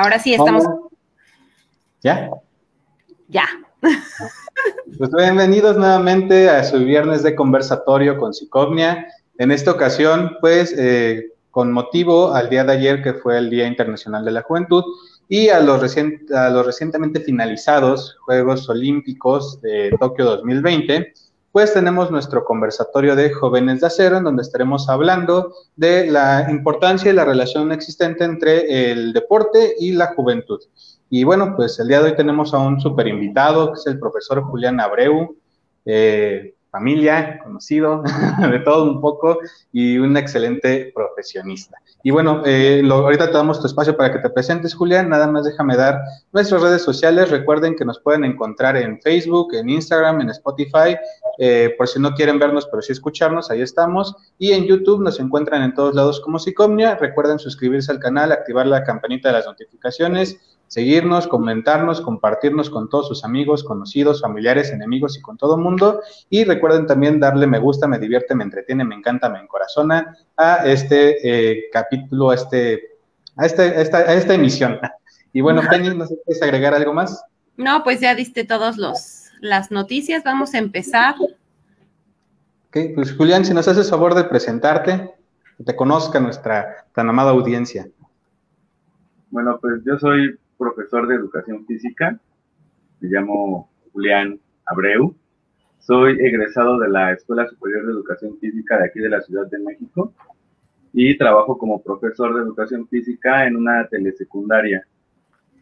Ahora sí estamos. ¿Ya? Ya. Pues bienvenidos nuevamente a su viernes de conversatorio con Psicognia. En esta ocasión, pues, eh, con motivo al día de ayer, que fue el Día Internacional de la Juventud, y a los, a los recientemente finalizados Juegos Olímpicos de Tokio 2020, pues tenemos nuestro conversatorio de Jóvenes de Acero, en donde estaremos hablando de la importancia y la relación existente entre el deporte y la juventud. Y bueno, pues el día de hoy tenemos a un super invitado, que es el profesor Julián Abreu, eh, familia, conocido, de todo un poco, y un excelente profesionista. Y bueno, eh, ahorita te damos tu espacio para que te presentes, Julián. Nada más déjame dar nuestras redes sociales. Recuerden que nos pueden encontrar en Facebook, en Instagram, en Spotify. Eh, por si no quieren vernos, pero sí escucharnos, ahí estamos. Y en YouTube nos encuentran en todos lados como Psicomnia. Recuerden suscribirse al canal, activar la campanita de las notificaciones seguirnos, comentarnos, compartirnos con todos sus amigos, conocidos, familiares, enemigos y con todo el mundo. Y recuerden también darle me gusta, me divierte, me entretiene, me encanta, me encorazona a este eh, capítulo, a, este, a, este, esta, a esta emisión. Y bueno, Penny, ¿no sé quieres agregar algo más? No, pues ya diste todas las noticias. Vamos a empezar. Ok, pues Julián, si nos haces favor de presentarte, que te conozca nuestra tan amada audiencia. Bueno, pues yo soy profesor de educación física. Me llamo Julián Abreu. Soy egresado de la Escuela Superior de Educación Física de aquí de la Ciudad de México y trabajo como profesor de educación física en una telesecundaria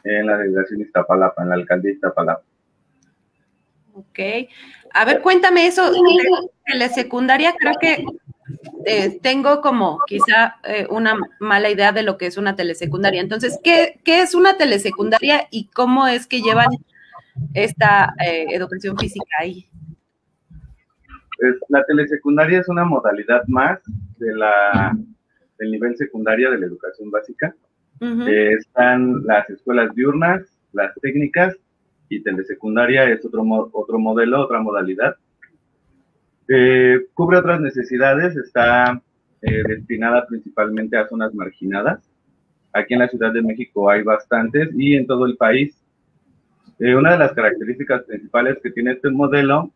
en la delegación Iztapalapa, en la alcaldía Iztapalapa. Ok. A ver, cuéntame eso. Telesecundaria, creo que eh, tengo como quizá eh, una mala idea de lo que es una telesecundaria. Entonces, ¿qué, es una telesecundaria y cómo es que llevan esta eh, educación física ahí? Pues, la telesecundaria es una modalidad más de la, del nivel secundaria de la educación básica. están las escuelas diurnas, las técnicas y telesecundaria es otro, otro modelo, otra modalidad eh, cubre otras necesidades, está eh, destinada principalmente a zonas marginadas. Aquí en la Ciudad de México hay bastantes y en todo el país. Eh, una de las características principales que tiene este modelo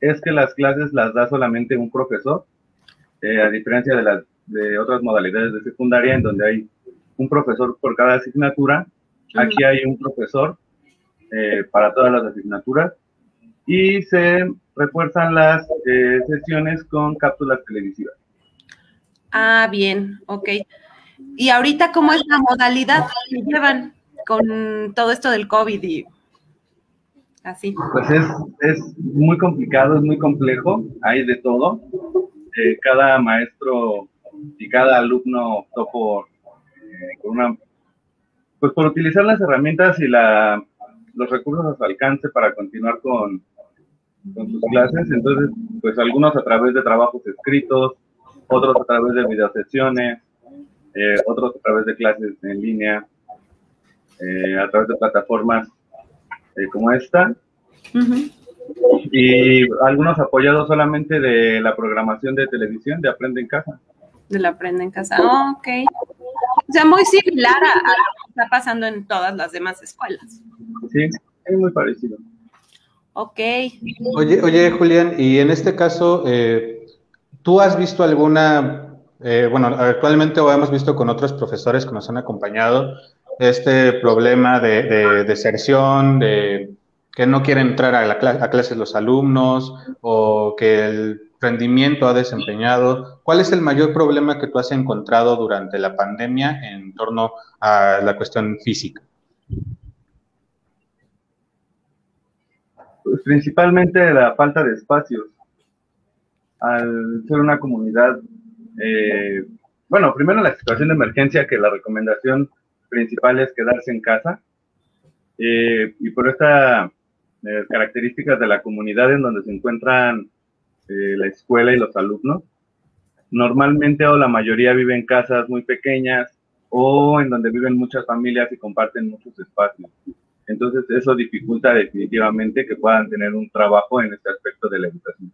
es que las clases las da solamente un profesor, a diferencia de, las, de otras modalidades de secundaria en donde hay un profesor por cada asignatura. Aquí hay un profesor para todas las asignaturas y se refuerzan las eh, sesiones con cápsulas televisivas. Ah, bien, ok. ¿Y ahorita cómo es la modalidad que llevan con todo esto del COVID y así? Pues es, es muy complicado, es muy complejo, hay de todo. Eh, cada maestro y cada alumno optó por, eh, una, pues por utilizar las herramientas y la, los recursos a su alcance para continuar con, con sus clases. Entonces, pues algunos a través de trabajos escritos, otros a través de videosesiones, eh, otros a través de clases en línea, eh, a través de plataformas eh, como esta. Y algunos apoyados solamente de la programación de televisión de Aprende en Casa. De la Aprende en Casa, ok. O sea, muy similar a, a, lo que está pasando en todas las demás escuelas. Sí, es muy parecido. Ok. Oye, oye, Julián, y en este caso, eh, ¿tú has visto alguna, eh, bueno, actualmente o hemos visto con otros profesores que nos han acompañado, este problema de, deserción, de que no quieren entrar a, la a clases los alumnos o que el rendimiento ha desempeñado. ¿Cuál es el mayor problema que tú has encontrado durante la pandemia en torno a la cuestión física? Principalmente la falta de espacios. Al ser una comunidad, eh, bueno, primero la situación de emergencia, que la recomendación principal es quedarse en casa. Eh, y por estas eh, características de la comunidad en donde se encuentran la escuela y los alumnos, normalmente o la mayoría vive en casas muy pequeñas o en donde viven muchas familias y comparten muchos espacios. Entonces eso dificulta definitivamente que puedan tener un trabajo en este aspecto de la educación.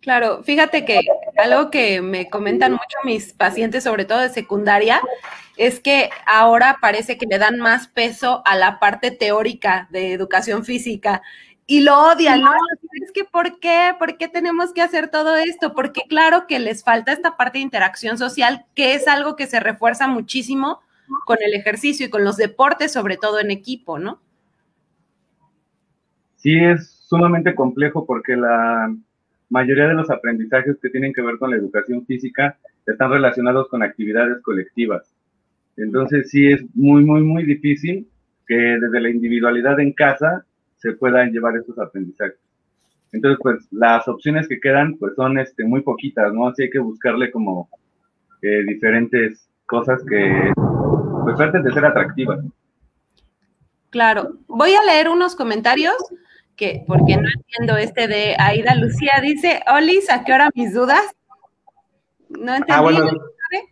Claro, fíjate que algo que me comentan mucho mis pacientes, sobre todo de secundaria, es que ahora parece que le dan más peso a la parte teórica de educación física y lo odian, ¿no? Es que ¿por qué? ¿Por qué tenemos que hacer todo esto? Porque claro que les falta esta parte de interacción social, que es algo que se refuerza muchísimo con el ejercicio y con los deportes, sobre todo en equipo, ¿no? Sí, es sumamente complejo porque la mayoría de los aprendizajes que tienen que ver con la educación física están relacionados con actividades colectivas. Entonces sí es muy, muy, muy difícil que desde la individualidad en casa se puedan llevar esos aprendizajes. Entonces, pues las opciones que quedan pues son este, muy poquitas, ¿no? Así hay que buscarle como eh, diferentes cosas que pues traten de ser atractivas. Claro, voy a leer unos comentarios que, porque no entiendo este de Aida Lucía, dice, Olis, ¿a qué hora mis dudas? No entendí. Ah, bueno,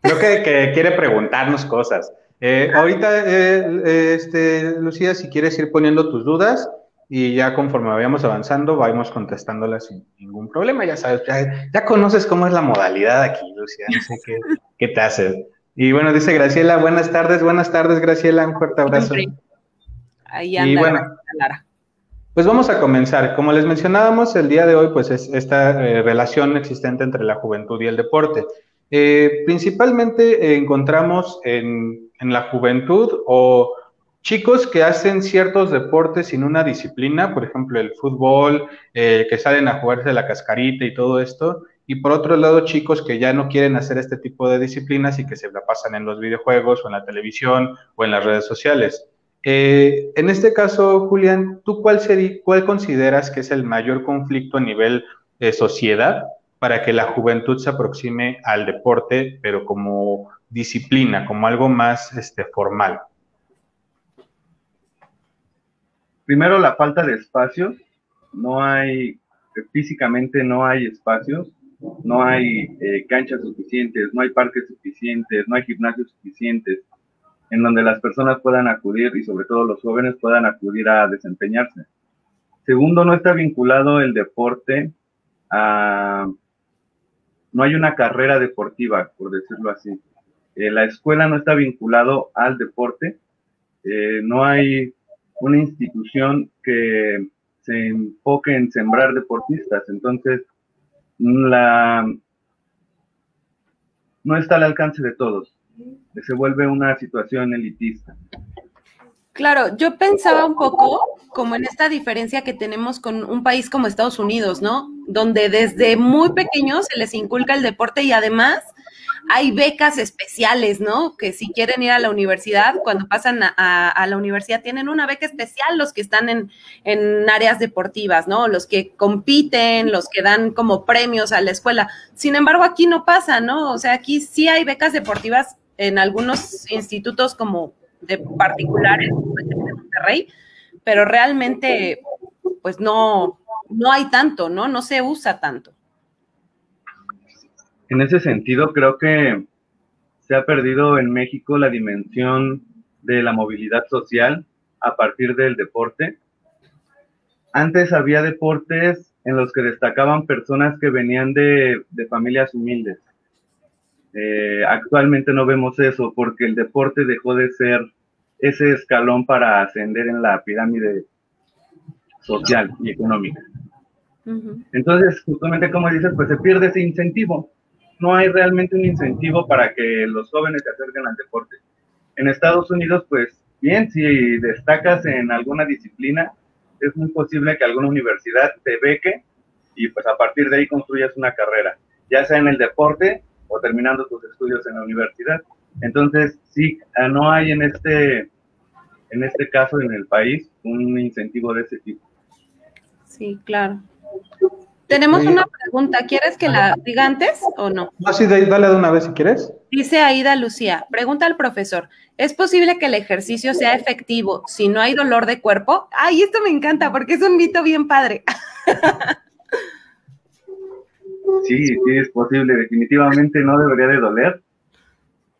creo que, quiere preguntarnos cosas. Eh, ahorita, eh, este, Lucía, si quieres ir poniendo tus dudas y ya conforme vayamos avanzando, vamos contestándolas sin ningún problema. Ya sabes, ya, conoces cómo es la modalidad aquí, Lucía, no sé qué, qué te hace. Y bueno, dice Graciela, buenas tardes, buenas tardes, Graciela, un fuerte abrazo. Ahí anda y bueno, Lara. Pues vamos a comenzar. Como les mencionábamos, el día de hoy, pues es esta eh, relación existente entre la juventud y el deporte. Eh, principalmente encontramos en, la juventud o chicos que hacen ciertos deportes sin una disciplina, por ejemplo el fútbol, eh, que salen a jugarse la cascarita y todo esto, y por otro lado chicos que ya no quieren hacer este tipo de disciplinas y que se la pasan en los videojuegos o en la televisión o en las redes sociales. Eh, en este caso, Julián, ¿tú cuál, sería, cuál consideras que es el mayor conflicto a nivel de sociedad para que la juventud se aproxime al deporte, pero como disciplina, como algo más este, formal? Primero, la falta de espacios. No hay, físicamente no hay espacios, no hay eh, canchas suficientes, no hay parques suficientes, no hay gimnasios suficientes en donde las personas puedan acudir y sobre todo los jóvenes puedan acudir a desempeñarse. Segundo, no está vinculado el deporte a... No hay una carrera deportiva, por decirlo así. Eh, la escuela no está vinculado al deporte. Eh, no hay una institución que se enfoque en sembrar deportistas. Entonces, la, no está al alcance de todos se vuelve una situación elitista. Claro, yo pensaba un poco como en esta diferencia que tenemos con un país como Estados Unidos, ¿no? Donde desde muy pequeños se les inculca el deporte y además hay becas especiales, ¿no? Que si quieren ir a la universidad, cuando pasan a, la universidad, tienen una beca especial los que están en, en, áreas deportivas, ¿no? Los que compiten, los que dan como premios a la escuela. Sin embargo, aquí no pasa, ¿no? O sea, aquí sí hay becas deportivas en algunos institutos como de particulares, de Monterrey, pero realmente pues no, no hay tanto, ¿no? No se usa tanto. En ese sentido, creo que se ha perdido en México la dimensión de la movilidad social a partir del deporte. Antes había deportes en los que destacaban personas que venían de, de familias humildes eh, actualmente no vemos eso porque el deporte dejó de ser ese escalón para ascender en la pirámide social y económica. Entonces, justamente como dices, pues se pierde ese incentivo. No hay realmente un incentivo para que los jóvenes se acerquen al deporte. En Estados Unidos, pues bien, si destacas en alguna disciplina, es muy posible que alguna universidad te beque y pues a partir de ahí construyas una carrera, ya sea en el deporte o terminando tus estudios en la universidad. Entonces, sí, ah, no hay en este, en este caso en el país un incentivo de ese tipo. Sí, claro. Tenemos una pregunta. ¿Quieres que la diga antes o no? No, sí, dale de una vez si quieres. Dice Aida Lucía, pregunta al profesor, ¿es posible que el ejercicio sea efectivo si no hay dolor de cuerpo? Ay, esto me encanta porque es un mito bien padre. Sí, sí es posible, definitivamente no debería de doler.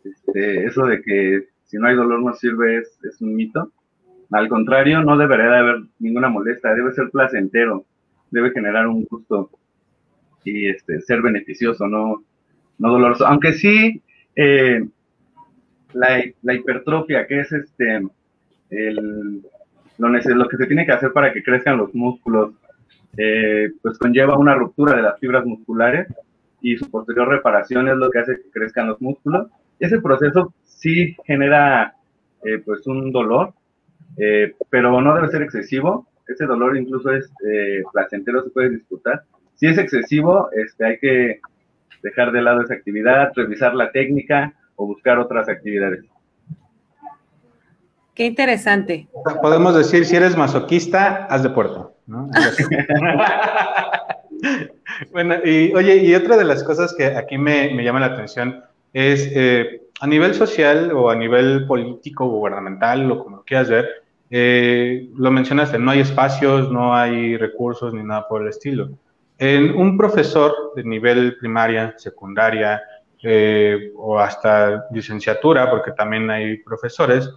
Este, eso de que si no hay dolor no sirve es, un mito. Al contrario, no debería de haber ninguna molestia, debe ser placentero, debe generar un gusto. y este, ser beneficioso, no, no doloroso. Aunque sí, eh, la, la, hipertrofia, que es este, el, lo, lo, que se tiene que hacer para que crezcan los músculos, eh, pues conlleva una ruptura de las fibras musculares y su posterior reparación es lo que hace que crezcan los músculos. Ese proceso sí genera eh, pues un dolor, pero no debe ser excesivo. Ese dolor incluso es placentero, se puede disfrutar. Si es excesivo, este, hay que dejar de lado esa actividad, revisar la técnica o buscar otras actividades. Qué interesante. Podemos decir, si eres masoquista, haz deporte. ¿no? bueno, y oye, y otra de las cosas que aquí me, me llama la atención es eh, a nivel social o a nivel político, gubernamental, o como lo quieras ver, eh, lo mencionaste, no hay espacios, no hay recursos ni nada por el estilo. En un profesor de nivel primaria, secundaria eh, o hasta licenciatura, porque también hay profesores,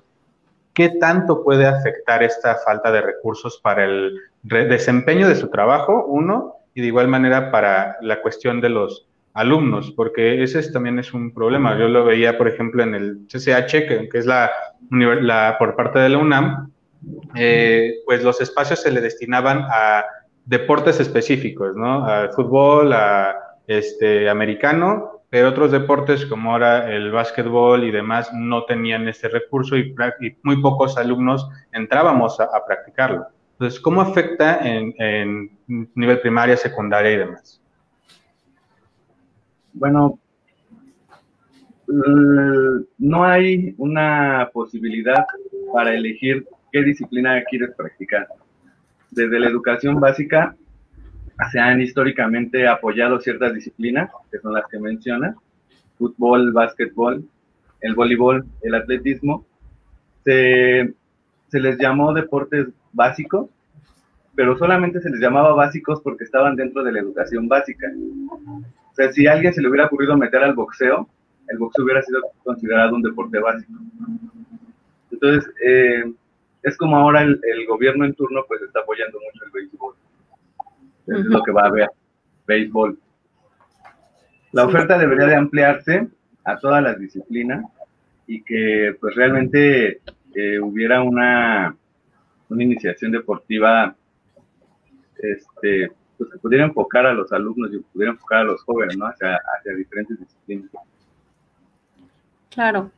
¿qué tanto puede afectar esta falta de recursos para el desempeño de su trabajo, uno, y de igual manera para la cuestión de los alumnos, porque ese también es un problema. Yo lo veía, por ejemplo, en el CCH, que, es la, la, por parte de la UNAM, eh, pues los espacios se le destinaban a deportes específicos, ¿no? Al fútbol, a este americano, pero otros deportes como ahora el básquetbol y demás no tenían ese recurso y, muy pocos alumnos entrábamos a, practicarlo. Entonces, ¿cómo afecta en, en, nivel primaria, secundaria y demás? Bueno, no hay una posibilidad para elegir qué disciplina quieres practicar desde la educación básica se han históricamente apoyado ciertas disciplinas, que son las que menciona, fútbol, básquetbol, el voleibol, el atletismo. Se, se les llamó deportes básicos, pero solamente se les llamaba básicos porque estaban dentro de la educación básica. O sea, si a alguien se le hubiera ocurrido meter al boxeo, el boxeo hubiera sido considerado un deporte básico. Entonces, eh, es como ahora el, gobierno en turno pues está apoyando mucho el béisbol. Es lo que va a haber, béisbol. La oferta debería de ampliarse a todas las disciplinas y que pues realmente eh, hubiera una, una iniciación deportiva este, pues que pudiera enfocar a los alumnos y pudiera enfocar a los jóvenes, ¿no? Hacia, hacia diferentes disciplinas. Claro.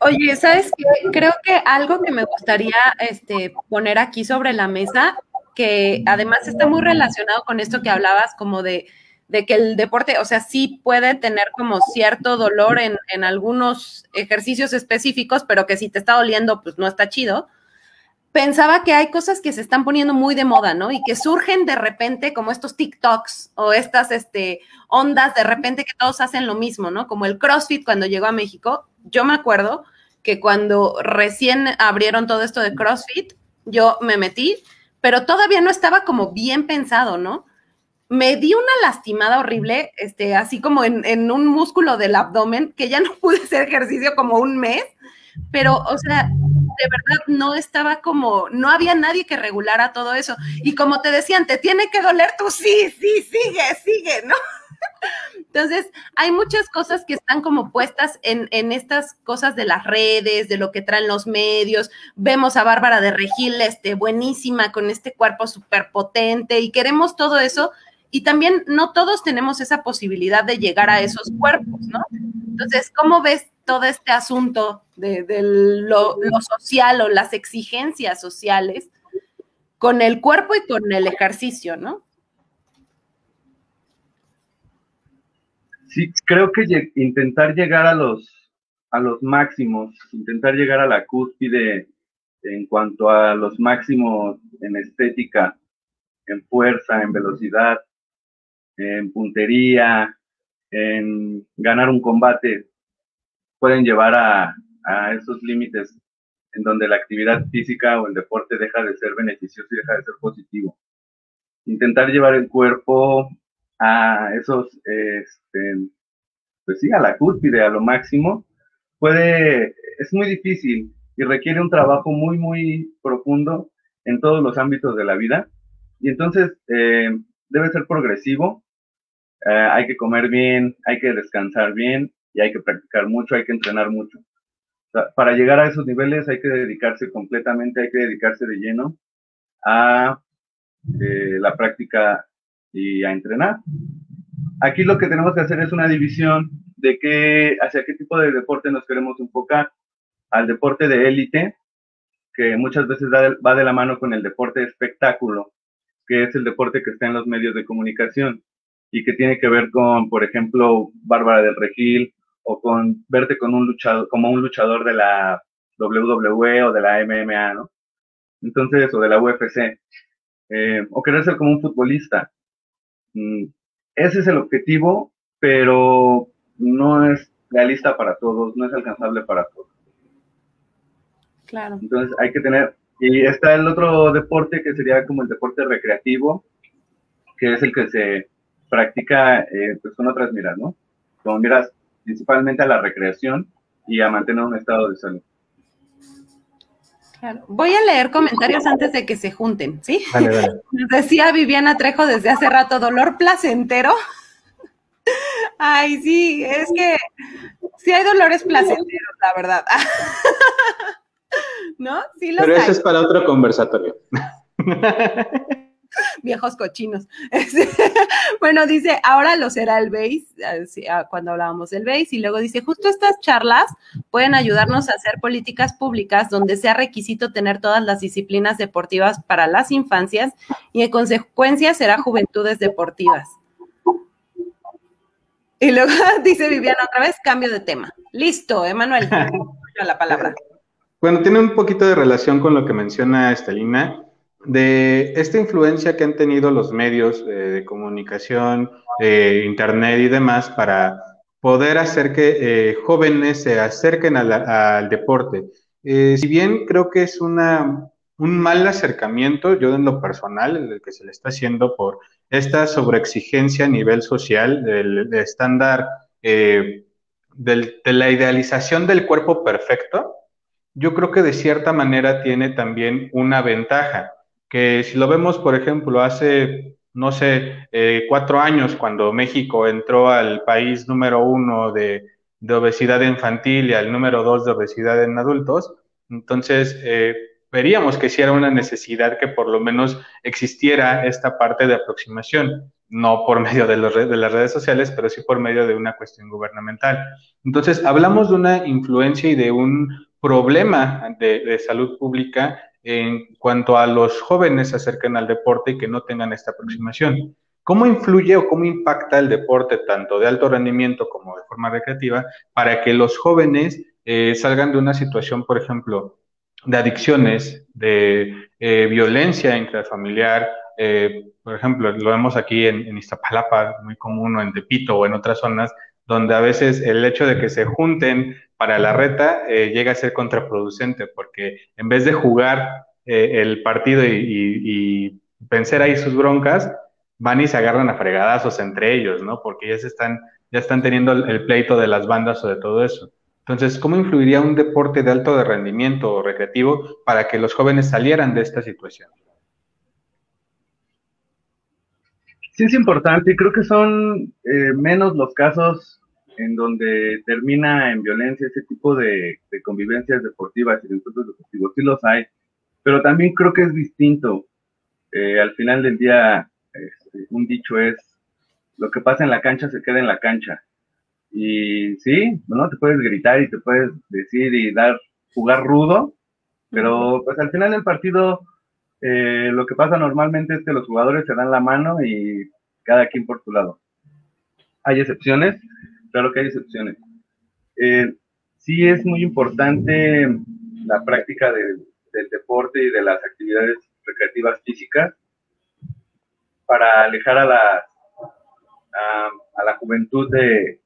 Oye, ¿sabes qué? Creo que algo que me gustaría este, poner aquí sobre la mesa, que además está muy relacionado con esto que hablabas, como de, que el deporte, o sea, sí puede tener como cierto dolor en, algunos ejercicios específicos, pero que si te está doliendo, pues no está chido. Pensaba que hay cosas que se están poniendo muy de moda, ¿no? Y que surgen de repente como estos TikToks o estas este, ondas de repente que todos hacen lo mismo, ¿no? Como el CrossFit cuando llegó a México, yo me acuerdo que cuando recién abrieron todo esto de CrossFit, yo me metí, pero todavía no estaba como bien pensado, ¿no? Me di una lastimada horrible, este, así como en, en un músculo del abdomen, que ya no pude hacer ejercicio como un mes, pero, o sea, de verdad no estaba como, no había nadie que regulara todo eso. Y como te decían, te tiene que doler tú, sí, sí, sigue, sigue, ¿no? Entonces, hay muchas cosas que están como puestas en, estas cosas de las redes, de lo que traen los medios. Vemos a Bárbara de Regil, este, buenísima, con este cuerpo súper potente y queremos todo eso. Y también no todos tenemos esa posibilidad de llegar a esos cuerpos, ¿no? Entonces, ¿cómo ves todo este asunto de, lo, lo social o las exigencias sociales con el cuerpo y con el ejercicio, ¿no? Sí, creo que intentar llegar a los, a los máximos, intentar llegar a la cúspide en cuanto a los máximos en estética, en fuerza, en velocidad, en puntería, en ganar un combate, pueden llevar a, a esos límites en donde la actividad física o el deporte deja de ser beneficioso y deja de ser positivo. Intentar llevar el cuerpo a esos, este, pues sí, a la cúspide, a lo máximo, puede, es muy difícil y requiere un trabajo muy, muy profundo en todos los ámbitos de la vida. Y entonces eh, debe ser progresivo, eh, hay que comer bien, hay que descansar bien y hay que practicar mucho, hay que entrenar mucho. para llegar a esos niveles hay que dedicarse completamente, hay que dedicarse de lleno a eh, la práctica y a entrenar. Aquí lo que tenemos que hacer es una división de qué, hacia qué tipo de deporte nos queremos enfocar. Al deporte de élite, que muchas veces va de la mano con el deporte de espectáculo, que es el deporte que está en los medios de comunicación y que tiene que ver con, por ejemplo, Bárbara del Regil o con verte con un luchador, como un luchador de la WWE o de la MMA, ¿no? Entonces, o de la UFC, eh, o querer ser como un futbolista. Mm, ese es el objetivo, pero no es realista para todos, no es alcanzable para todos. Claro. Entonces hay que tener, y está el otro deporte que sería como el deporte recreativo, que es el que se practica eh, pues con otras miras, ¿no? Como miras principalmente a la recreación y a mantener un estado de salud. Claro. Voy a leer comentarios antes de que se junten, ¿sí? Nos decía Viviana Trejo desde hace rato, dolor placentero. Ay, sí, es que sí hay dolores placenteros, la verdad. ¿No? Sí los Pero eso es para otro conversatorio. viejos cochinos. bueno, dice, ahora lo será el BASE, ah, cuando hablábamos del BASE, y luego dice, justo estas charlas pueden ayudarnos a hacer políticas públicas donde sea requisito tener todas las disciplinas deportivas para las infancias y en consecuencia será juventudes deportivas. Y luego dice Viviana otra vez, cambio de tema. Listo, Emanuel, la palabra. Bueno, tiene un poquito de relación con lo que menciona Estelina de esta influencia que han tenido los medios eh, de comunicación, eh, Internet y demás para poder hacer que eh, jóvenes se acerquen al deporte. si bien creo que es una, un mal acercamiento, yo en lo personal, el que se le está haciendo por esta sobreexigencia a nivel social del, estándar de la idealización del cuerpo perfecto, yo creo que de cierta manera tiene también una ventaja que si lo vemos, por ejemplo, hace, no sé, eh, cuatro años, cuando México entró al país número uno de, obesidad infantil y al número dos de obesidad en adultos, entonces eh, veríamos que sí era una necesidad que por lo menos existiera esta parte de aproximación, no por medio de, de las redes sociales, pero sí por medio de una cuestión gubernamental. Entonces, hablamos de una influencia y de un problema de, de salud pública en cuanto a los jóvenes se acerquen al deporte y que no tengan esta aproximación. ¿Cómo influye o cómo impacta el deporte, tanto de alto rendimiento como de forma recreativa, para que los jóvenes eh, salgan de una situación, por ejemplo, de adicciones, de eh, violencia intrafamiliar? Eh, por ejemplo, lo vemos aquí en, Iztapalapa, muy común, en Tepito o en otras zonas, donde a veces el hecho de que se junten para la reta eh, llega a ser contraproducente, porque en vez de jugar eh, el partido y, vencer ahí sus broncas, van y se agarran a fregadazos entre ellos, ¿no? Porque ya se están, ya están teniendo el, pleito de las bandas o de todo eso. Entonces, ¿cómo influiría un deporte de alto rendimiento o recreativo para que los jóvenes salieran de esta situación? Sí, es importante y creo que son eh, menos los casos en donde termina en violencia ese tipo de, convivencias deportivas y de encuentros deportivos. Sí los hay, pero también creo que es distinto. Eh, al final del día, este, un dicho es, lo que pasa en la cancha se queda en la cancha. Y sí, ¿no? Te puedes gritar y te puedes decir y dar, jugar rudo, pero pues al final del partido eh, lo que pasa normalmente es que los jugadores se dan la mano y cada quien por su lado. Hay excepciones, claro que hay excepciones. Eh, sí es muy importante la práctica del deporte y de las actividades recreativas físicas para alejar a la, a, la juventud de,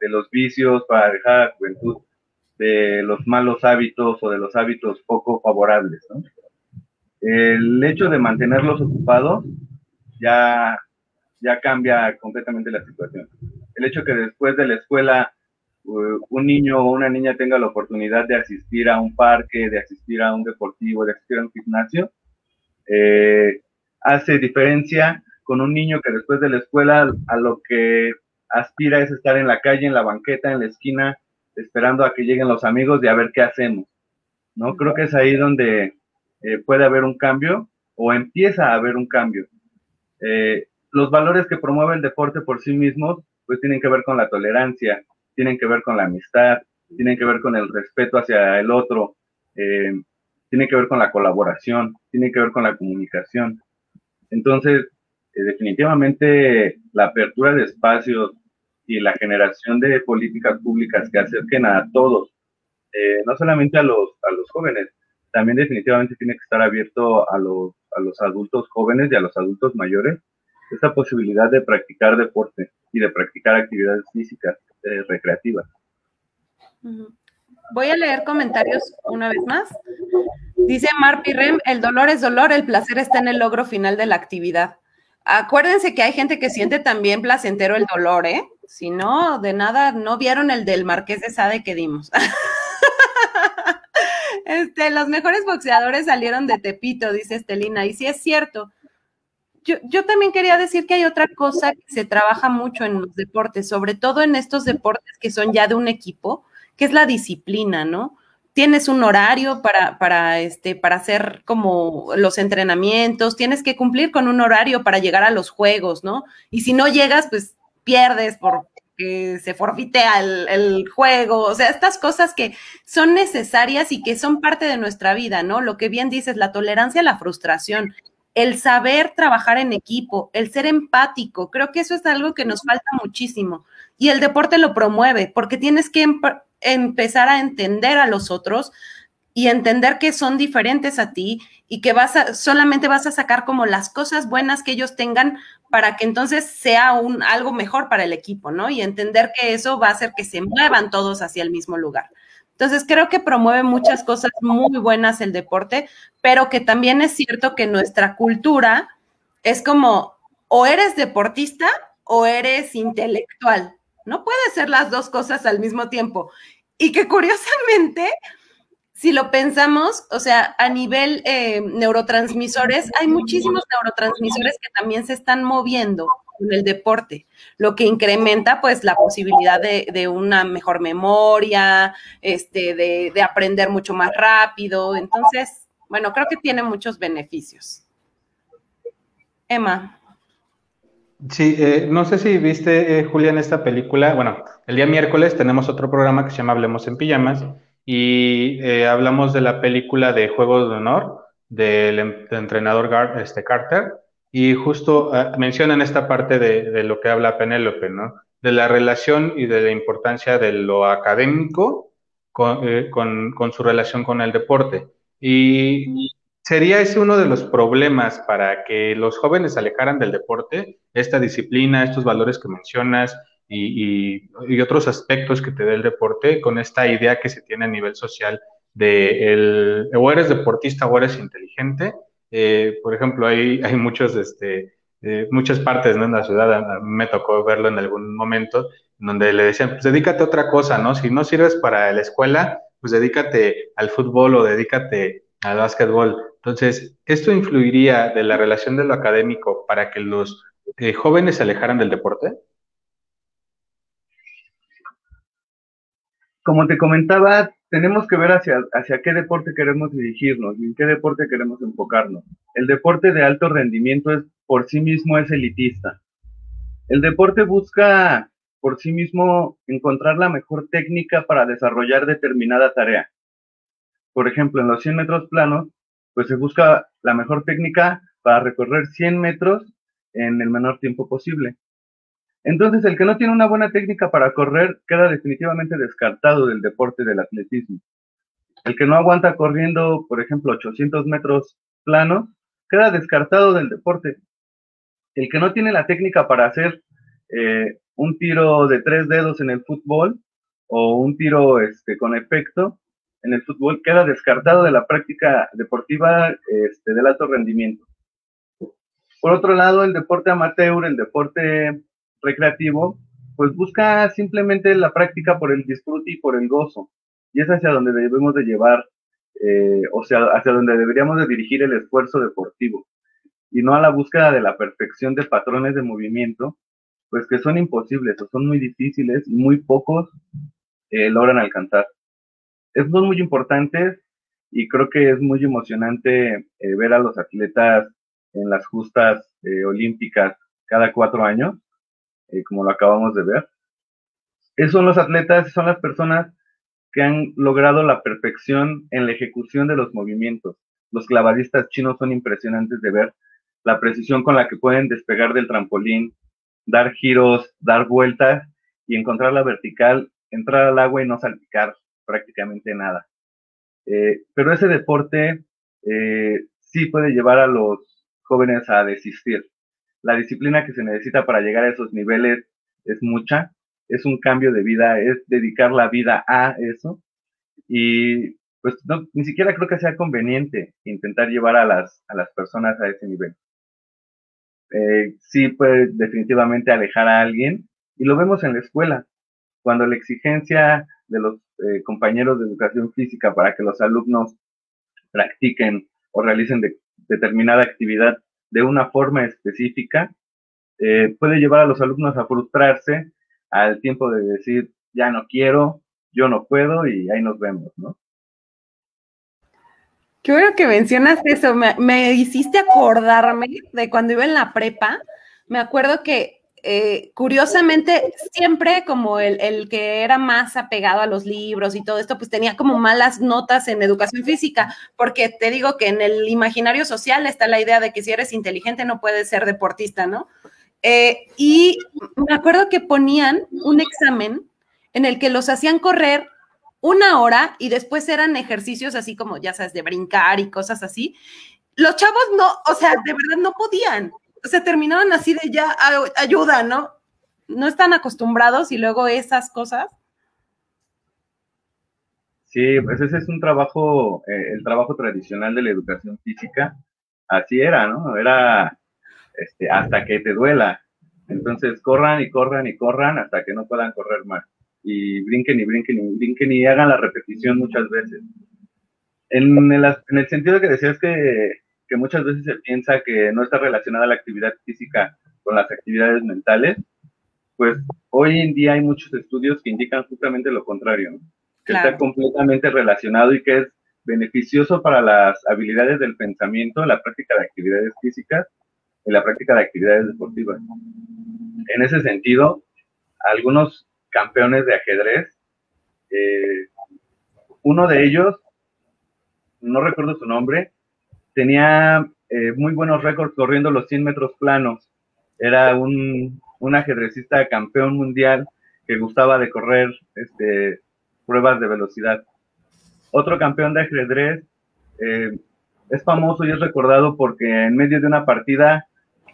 de, los vicios, para alejar a la juventud de los malos hábitos o de los hábitos poco favorables. ¿no? El hecho de mantenerlos ocupados ya, cambia completamente la situación el hecho que después de la escuela un niño o una niña tenga la oportunidad de asistir a un parque, de asistir a un deportivo, de asistir a un gimnasio, eh, hace diferencia con un niño que después de la escuela a lo que aspira es estar en la calle, en la banqueta, en la esquina, esperando a que lleguen los amigos y a ver qué hacemos. ¿no? Creo que es ahí donde eh, puede haber un cambio o empieza a haber un cambio. Eh, los valores que promueve el deporte por sí mismos, pues tienen que ver con la tolerancia, tienen que ver con la amistad, tienen que ver con el respeto hacia el otro, eh, tienen que ver con la colaboración, tienen que ver con la comunicación. Entonces, definitivamente la apertura de espacios y la generación de políticas públicas que acerquen a todos, no solamente a los, a los jóvenes, también definitivamente tiene que estar abierto a los, a los adultos jóvenes y a los adultos mayores esta posibilidad de practicar deporte y de practicar actividades físicas eh, recreativas. Voy a leer comentarios una vez más. Dice Mar Pirrem, el dolor es dolor, el placer está en el logro final de la actividad. Acuérdense que hay gente que siente también placentero el dolor, ¿eh? Si no, de nada, no vieron el del Marqués de Sade que dimos. este, los mejores boxeadores salieron de Tepito, dice Estelina, y sí es cierto. Yo, yo, también quería decir que hay otra cosa que se trabaja mucho en los deportes, sobre todo en estos deportes que son ya de un equipo, que es la disciplina, ¿no? tienes un horario para, para, este, para hacer como los entrenamientos, tienes que cumplir con un horario para llegar a los juegos, ¿no? Y si no llegas, pues pierdes porque se forfitea el, juego, o sea, estas cosas que son necesarias y que son parte de nuestra vida, ¿no? Lo que bien dices, la tolerancia a la frustración, el saber trabajar en equipo, el ser empático, creo que eso es algo que nos falta muchísimo. Y el deporte lo promueve, porque tienes que empezar a entender a los otros y entender que son diferentes a ti y que vas solamente vas a sacar como las cosas buenas que ellos tengan para que entonces sea un, algo mejor para el equipo, ¿no? Y entender que eso va a hacer que se muevan todos hacia el mismo lugar. Entonces creo que promueve muchas cosas muy buenas el deporte, pero que también es cierto que nuestra cultura es como o eres deportista o eres intelectual. No puede ser las dos cosas al mismo tiempo. Y que curiosamente, si lo pensamos, o sea, a nivel eh, neurotransmisores, hay muchísimos neurotransmisores que también se están moviendo en el deporte, lo que incrementa pues la posibilidad de, una mejor memoria, este, de, de aprender mucho más rápido. Entonces, bueno, creo que tiene muchos beneficios. Emma. Sí, eh, no sé si viste, eh, Julia, en esta película. Bueno, el día miércoles tenemos otro programa que se llama Hablemos en Pijamas y eh, hablamos de la película de Juegos de Honor del, entrenador este, Carter y justo mencionan esta parte de, lo que habla Penélope, ¿no? De la relación y de la importancia de lo académico con, con su relación con el deporte. Y ¿Sería ese uno de los problemas para que los jóvenes se alejaran del deporte? Esta disciplina, estos valores que mencionas y, otros aspectos que te da el deporte con esta idea que se tiene a nivel social de el, o eres deportista o eres inteligente. Eh, por ejemplo, hay, hay muchos, este, eh, muchas partes ¿no? en la ciudad, me tocó verlo en algún momento, donde le decían, pues dedícate a otra cosa, ¿no? Si no sirves para la escuela, pues dedícate al fútbol o dedícate al básquetbol. Entonces, ¿esto influiría de la relación de lo académico para que los eh, jóvenes se alejaran del deporte? Como te comentaba, tenemos que ver hacia, hacia qué deporte queremos dirigirnos y en qué deporte queremos enfocarnos. El deporte de alto rendimiento es por sí mismo es elitista. El deporte busca por sí mismo encontrar la mejor técnica para desarrollar determinada tarea. Por ejemplo, en los 100 metros planos, pues se busca la mejor técnica para recorrer 100 metros en el menor tiempo posible. Entonces, el que no tiene una buena técnica para correr queda definitivamente descartado del deporte del atletismo. El que no aguanta corriendo, por ejemplo, 800 metros planos, queda descartado del deporte. El que no tiene la técnica para hacer eh, un tiro de tres dedos en el fútbol o un tiro este, con efecto, en el fútbol queda descartado de la práctica deportiva este, del alto rendimiento. Por otro lado, el deporte amateur, el deporte recreativo, pues busca simplemente la práctica por el disfrute y por el gozo. Y es hacia donde debemos de llevar, eh, o sea, hacia donde deberíamos de dirigir el esfuerzo deportivo. y no a la búsqueda de la perfección de patrones de movimiento, pues que son imposibles o son muy difíciles y muy pocos eh, logran alcanzar. Estos son muy importantes y creo que es muy emocionante eh, ver a los atletas en las justas olímpicas cada cuatro años, como lo acabamos de ver. Esos son los atletas, son las personas que han logrado la perfección en la ejecución de los movimientos. Los clavadistas chinos son impresionantes de ver la precisión con la que pueden despegar del trampolín, dar giros, dar vueltas y encontrar la vertical, entrar al agua y no salpicar prácticamente nada. Eh, pero ese deporte eh, sí puede llevar a los jóvenes a desistir. La disciplina que se necesita para llegar a esos niveles es mucha, es un cambio de vida, es dedicar la vida a eso. Y pues ni siquiera creo que sea conveniente intentar llevar a las, a las personas a ese nivel. Eh, sí puede definitivamente alejar a alguien y lo vemos en la escuela, cuando la exigencia de los eh, compañeros de educación física para que los alumnos practiquen o realicen determinada actividad de una forma específica, eh, puede llevar a los alumnos a frustrarse al tiempo de decir, ya no quiero, yo no puedo y ahí nos vemos, ¿no? Qué bueno que mencionas eso, me, hiciste acordarme de cuando iba en la prepa, me acuerdo que eh, curiosamente siempre como el, que era más apegado a los libros y todo esto, pues tenía como malas notas en educación física, porque te digo que en el imaginario social está la idea de que si eres inteligente no puedes ser deportista, ¿no? Eh, y me acuerdo que ponían un examen en el que los hacían correr una hora y después eran ejercicios así como, ya sabes, de brincar y cosas así. Los chavos no, o sea, de verdad no podían. O sea, terminaban así de ya, ayuda, ¿no? No están acostumbrados y luego esas cosas. Sí, pues ese es un trabajo, eh, el trabajo tradicional de la educación física. Así era, ¿no? Era este, hasta que te duela. Entonces corran y corran y corran hasta que no puedan correr más. Y brinquen y brinquen y brinquen y hagan la repetición muchas veces. En el, en el sentido que decías que, que muchas veces se piensa que no está relacionada la actividad física con las actividades mentales, pues hoy en día hay muchos estudios que indican justamente lo contrario, que está completamente relacionado y que es beneficioso para las habilidades del pensamiento, la práctica de actividades físicas en la práctica de actividades deportivas. En ese sentido, algunos campeones de ajedrez, eh, uno de ellos, no recuerdo su nombre, tenía eh, muy buenos récords corriendo los 100 metros planos. Era un, un ajedrecista campeón mundial que gustaba de correr este, pruebas de velocidad. Otro campeón de ajedrez eh, es famoso y es recordado porque en medio de una partida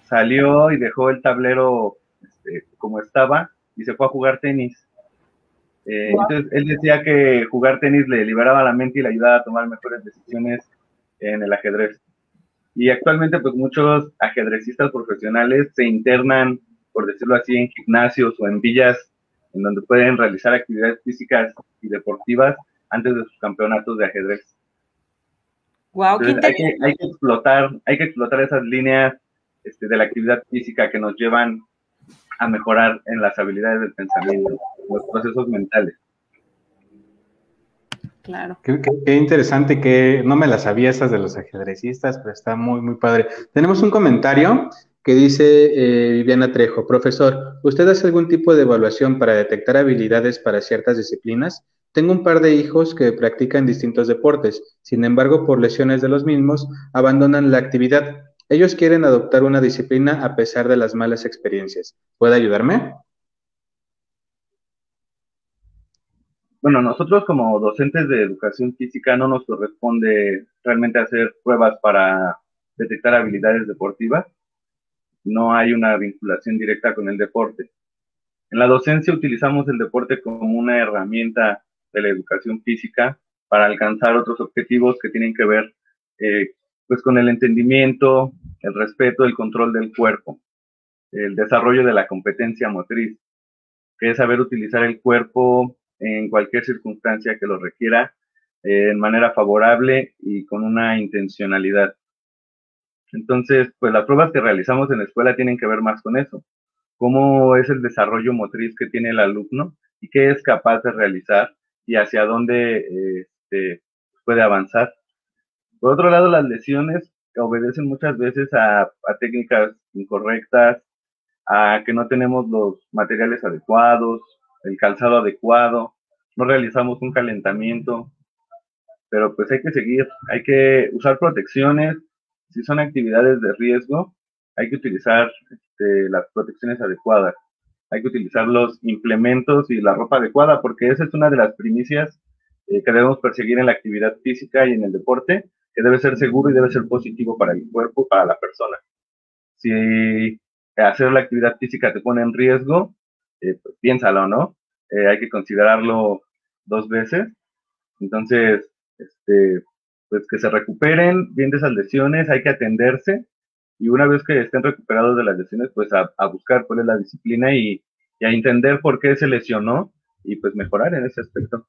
salió y dejó el tablero este, como estaba y se fue a jugar tenis. Eh, entonces, él decía que jugar tenis le liberaba la mente y le ayudaba a tomar mejores decisiones en el ajedrez. Y actualmente, pues muchos ajedrecistas profesionales se internan, por decirlo así, en gimnasios o en villas en donde pueden realizar actividades físicas y deportivas antes de sus campeonatos de ajedrez. Wow, hay, que, hay que explotar, hay que explotar esas líneas este, de la actividad física que nos llevan a mejorar en las habilidades del pensamiento, los procesos mentales. Claro. Qué, interesante que no me las sabía esas de los ajedrecistas, pero está muy, muy padre. Tenemos un comentario que dice eh, Viviana Trejo, profesor, ¿usted hace algún tipo de evaluación para detectar habilidades para ciertas disciplinas? Tengo un par de hijos que practican distintos deportes, sin embargo, por lesiones de los mismos, abandonan la actividad. Ellos quieren adoptar una disciplina a pesar de las malas experiencias. ¿Puede ayudarme? Bueno, nosotros como docentes de educación física no nos corresponde realmente hacer pruebas para detectar habilidades deportivas. No hay una vinculación directa con el deporte. En la docencia utilizamos el deporte como una herramienta de la educación física para alcanzar otros objetivos que tienen que ver eh, pues con el entendimiento, el respeto, el control del cuerpo, el desarrollo de la competencia motriz, que es saber utilizar el cuerpo en cualquier circunstancia que lo requiera, eh, en manera favorable y con una intencionalidad. Entonces, pues las pruebas que realizamos en la escuela tienen que ver más con eso. Cómo es el desarrollo motriz que tiene el alumno y qué es capaz de realizar y hacia dónde este, puede avanzar. Por otro lado, las lesiones obedecen muchas veces a técnicas incorrectas, a que no tenemos los materiales adecuados, el calzado adecuado, no realizamos un calentamiento, pero pues hay que seguir, hay que usar protecciones, si son actividades de riesgo, hay que utilizar este, las protecciones adecuadas, hay que utilizar los implementos y la ropa adecuada, porque esa es una de las primicias eh, que debemos perseguir en la actividad física y en el deporte, que debe ser seguro y debe ser positivo para el cuerpo, para la persona. Si hacer la actividad física te pone en riesgo, eh, pues piénsalo, ¿no? Eh, hay que considerarlo dos veces. Entonces, este, pues que se recuperen bien de esas lesiones, hay que atenderse y una vez que estén recuperados de las lesiones, pues a, buscar cuál es la disciplina y, a entender por qué se lesionó y pues mejorar en ese aspecto.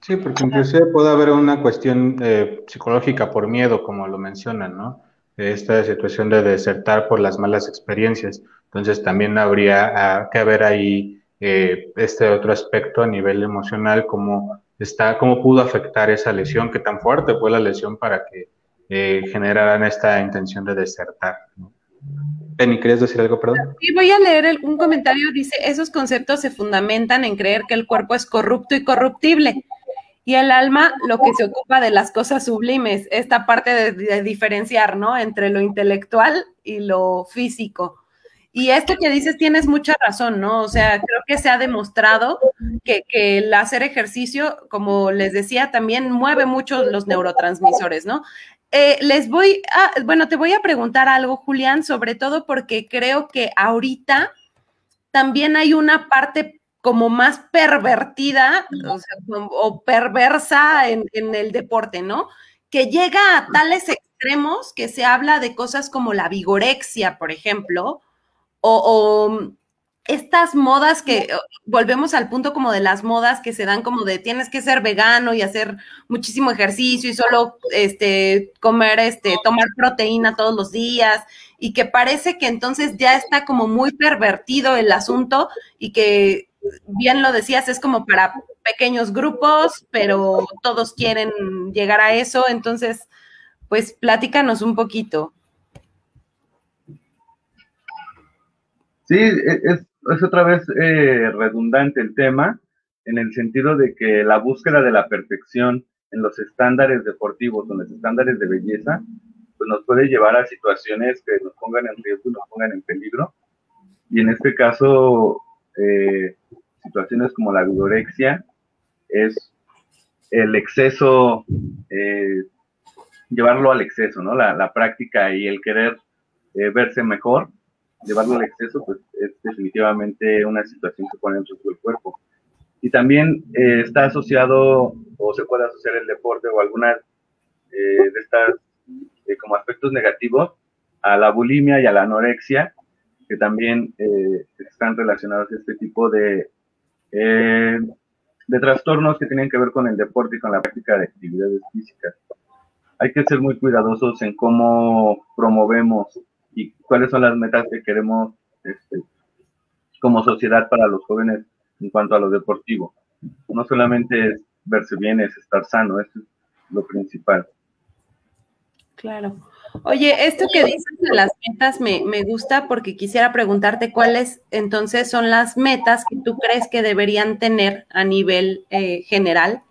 Sí, porque inclusive puede haber una cuestión eh, psicológica por miedo, como lo mencionan, ¿no? Esta situación de desertar por las malas experiencias. Entonces también habría ah, que haber ahí eh, este otro aspecto a nivel emocional, como está, cómo pudo afectar esa lesión, qué tan fuerte fue la lesión para que eh, generaran esta intención de desertar. Penny, ¿querías decir algo, perdón? Sí, voy a leer un comentario, dice, esos conceptos se fundamentan en creer que el cuerpo es corrupto y corruptible, y el alma lo que se ocupa de las cosas sublimes, esta parte de, diferenciar, ¿no? Entre lo intelectual y lo físico. Y esto que dices tienes mucha razón, ¿no? O sea, creo que se ha demostrado que, el hacer ejercicio, como les decía, también mueve mucho los neurotransmisores, ¿no? Eh, les voy a, bueno, te voy a preguntar algo, Julián, sobre todo porque creo que ahorita también hay una parte como más pervertida o, perversa en, en el deporte, ¿no? Que llega a tales extremos que se habla de cosas como la vigorexia, por ejemplo, o, estas modas que volvemos al punto como de las modas que se dan como de tienes que ser vegano y hacer muchísimo ejercicio y solo este comer este tomar proteína todos los días y que parece que entonces ya está como muy pervertido el asunto y que bien lo decías es como para pequeños grupos, pero todos quieren llegar a eso, entonces pues platícanos un poquito. Sí, e, es, otra vez eh, redundante el tema, en el sentido de que la búsqueda de la perfección en los estándares deportivos, en los estándares de belleza, pues nos puede llevar a situaciones que nos pongan en riesgo nos pongan en peligro. Y en este caso, eh, situaciones como la vigorexia es el exceso, eh, llevarlo al exceso, ¿no? La, la práctica y el querer verse mejor llevarlo al exceso, pues es definitivamente una situación que pone en riesgo el cuerpo. Y también eh, está asociado o se puede asociar el deporte o algunas eh, de estas eh, como aspectos negativos a la bulimia y a la anorexia, que también están relacionados a este tipo de, de trastornos que tienen que ver con el deporte y con la práctica de actividades físicas. Hay que ser muy cuidadosos en cómo promovemos y cuáles son las metas que queremos este, como sociedad para los jóvenes en cuanto a lo deportivo. No solamente es verse bien, es estar sano, eso es lo principal. Claro. Oye, esto que dices de las metas me, gusta porque quisiera preguntarte cuáles entonces son las metas que tú crees que deberían tener a nivel eh, general,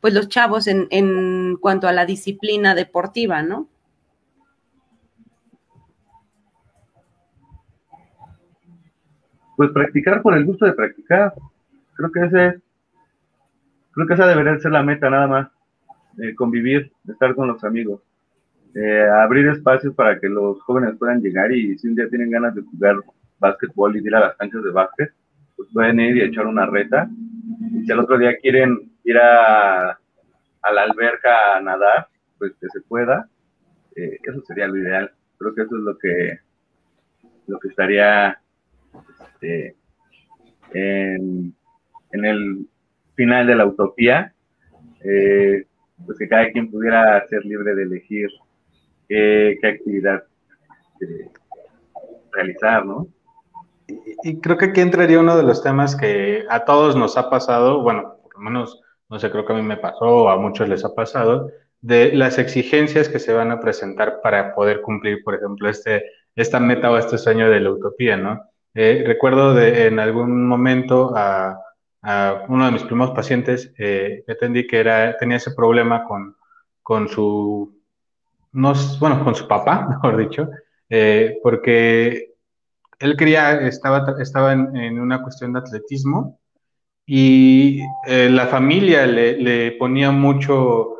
pues los chavos en, en cuanto a la disciplina deportiva, ¿no? pues practicar por el gusto de practicar. Creo que ese creo que esa debería ser la meta nada más, eh, convivir, estar con los amigos, eh, abrir espacios para que los jóvenes puedan llegar y si un día tienen ganas de jugar básquetbol y ir a las canchas de básquet, pues pueden ir y echar una reta. Y si al otro día quieren ir a, la alberca a nadar, pues que se pueda. Eh, eso sería lo ideal. Creo que eso es lo que, lo que estaría este, en, el final de la utopía, eh, pues que cada quien pudiera ser libre de elegir qué, actividad eh, realizar, ¿no? Y, creo que aquí entraría uno de los temas que a todos nos ha pasado, bueno, por lo menos, no sé, creo que a mí me pasó o a muchos les ha pasado, de las exigencias que se van a presentar para poder cumplir, por ejemplo, este, esta meta o este sueño de la utopía, ¿no? Eh, recuerdo de, en algún momento a, uno de mis primeros pacientes, eh, entendí que era, tenía ese problema con, con su, no, bueno, con su papá, mejor dicho, eh, porque él quería, estaba, estaba en, una cuestión de atletismo y eh, la familia le, ponía mucho,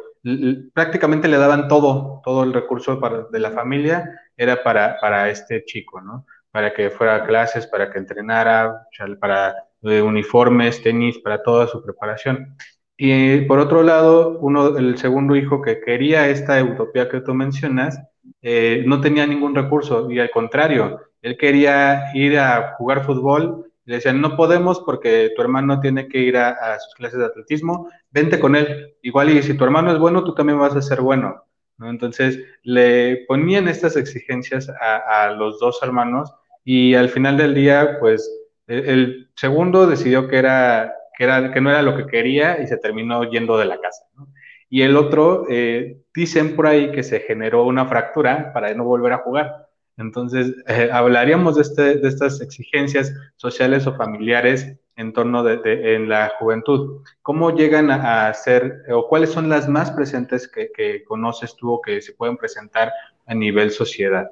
prácticamente le daban todo, todo el recurso de la familia era para, para este chico, ¿no? Para que fuera a clases, para que entrenara, para eh, uniformes, tenis, para toda su preparación. Y por otro lado, uno, el segundo hijo que quería esta utopía que tú mencionas, eh, no tenía ningún recurso y al contrario, él quería ir a jugar fútbol. Le decían, no podemos porque tu hermano tiene que ir a, sus clases de atletismo, vente con él. Igual y si tu hermano es bueno, tú también vas a ser bueno. Entonces le ponían estas exigencias a, los dos hermanos y al final del día, pues el, el segundo decidió que era, que no era lo que quería y se terminó yendo de la casa. Y el otro, eh, dicen por ahí que se generó una fractura para no volver a jugar. Entonces, eh, hablaríamos de, este, de, estas exigencias sociales o familiares en torno de, en la juventud. ¿Cómo llegan a, ser, o cuáles son las más presentes que, que conoces tú o que se pueden presentar a nivel sociedad?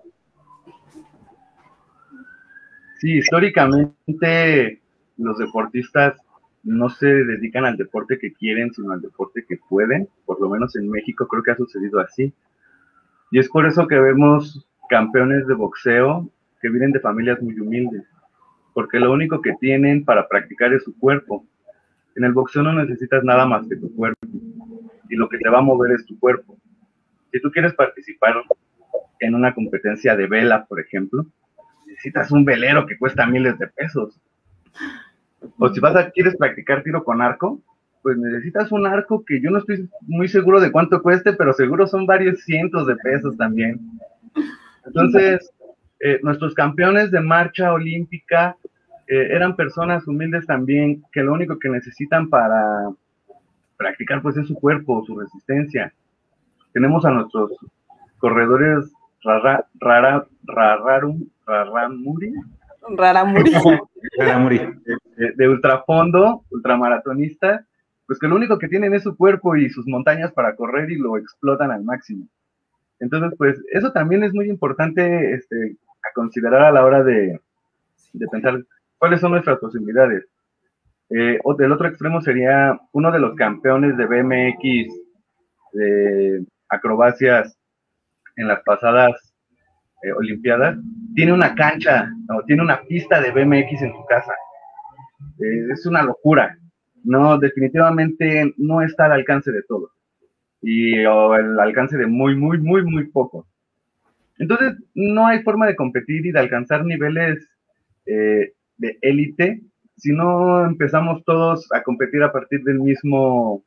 Sí, históricamente los deportistas no se dedican al deporte que quieren, sino al deporte que pueden. Por lo menos en México creo que ha sucedido así. Y es por eso que vemos campeones de boxeo que vienen de familias muy humildes, porque lo único que tienen para practicar es su cuerpo. En el boxeo no necesitas nada más que tu cuerpo, y lo que te va a mover es tu cuerpo. Si tú quieres participar en una competencia de vela, por ejemplo, necesitas un velero que cuesta miles de pesos. O si vas a, quieres practicar tiro con arco, pues necesitas un arco que yo no estoy muy seguro de cuánto cueste, pero seguro son varios cientos de pesos también. Entonces, eh, nuestros campeones de marcha olímpica eh, eran personas humildes también, que lo único que necesitan para practicar pues es su cuerpo, su resistencia. Tenemos a nuestros corredores rara, rara, rararum, raramuri, raramuri, raramuri. De, ultrafondo, ultramaratonista, pues que lo único que tienen es su cuerpo y sus montañas para correr y lo explotan al máximo. Entonces, pues eso también es muy importante este, a considerar a la hora de, pensar cuáles son nuestras posibilidades. Eh, o del otro extremo sería uno de los campeones de BMX de acrobacias en las pasadas eh, Olimpiadas, tiene una cancha o tiene una pista de BMX en su casa. Eh, es una locura. No, definitivamente no está al alcance de todos. Y o el alcance de muy, muy, muy, muy pocos. Entonces, no hay forma de competir y de alcanzar niveles eh, de élite si no empezamos todos a competir a partir del mismo,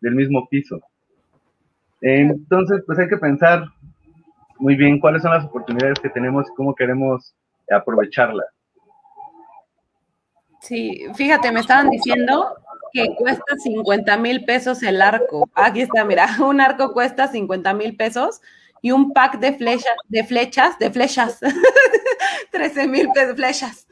del mismo piso. Entonces, pues hay que pensar muy bien cuáles son las oportunidades que tenemos y cómo queremos aprovecharlas. Sí, fíjate, me estaban diciendo que cuesta 50 mil pesos el arco. Aquí está, mira, un arco cuesta 50 mil pesos y un pack de flechas, de flechas, de flechas, 13 mil flechas.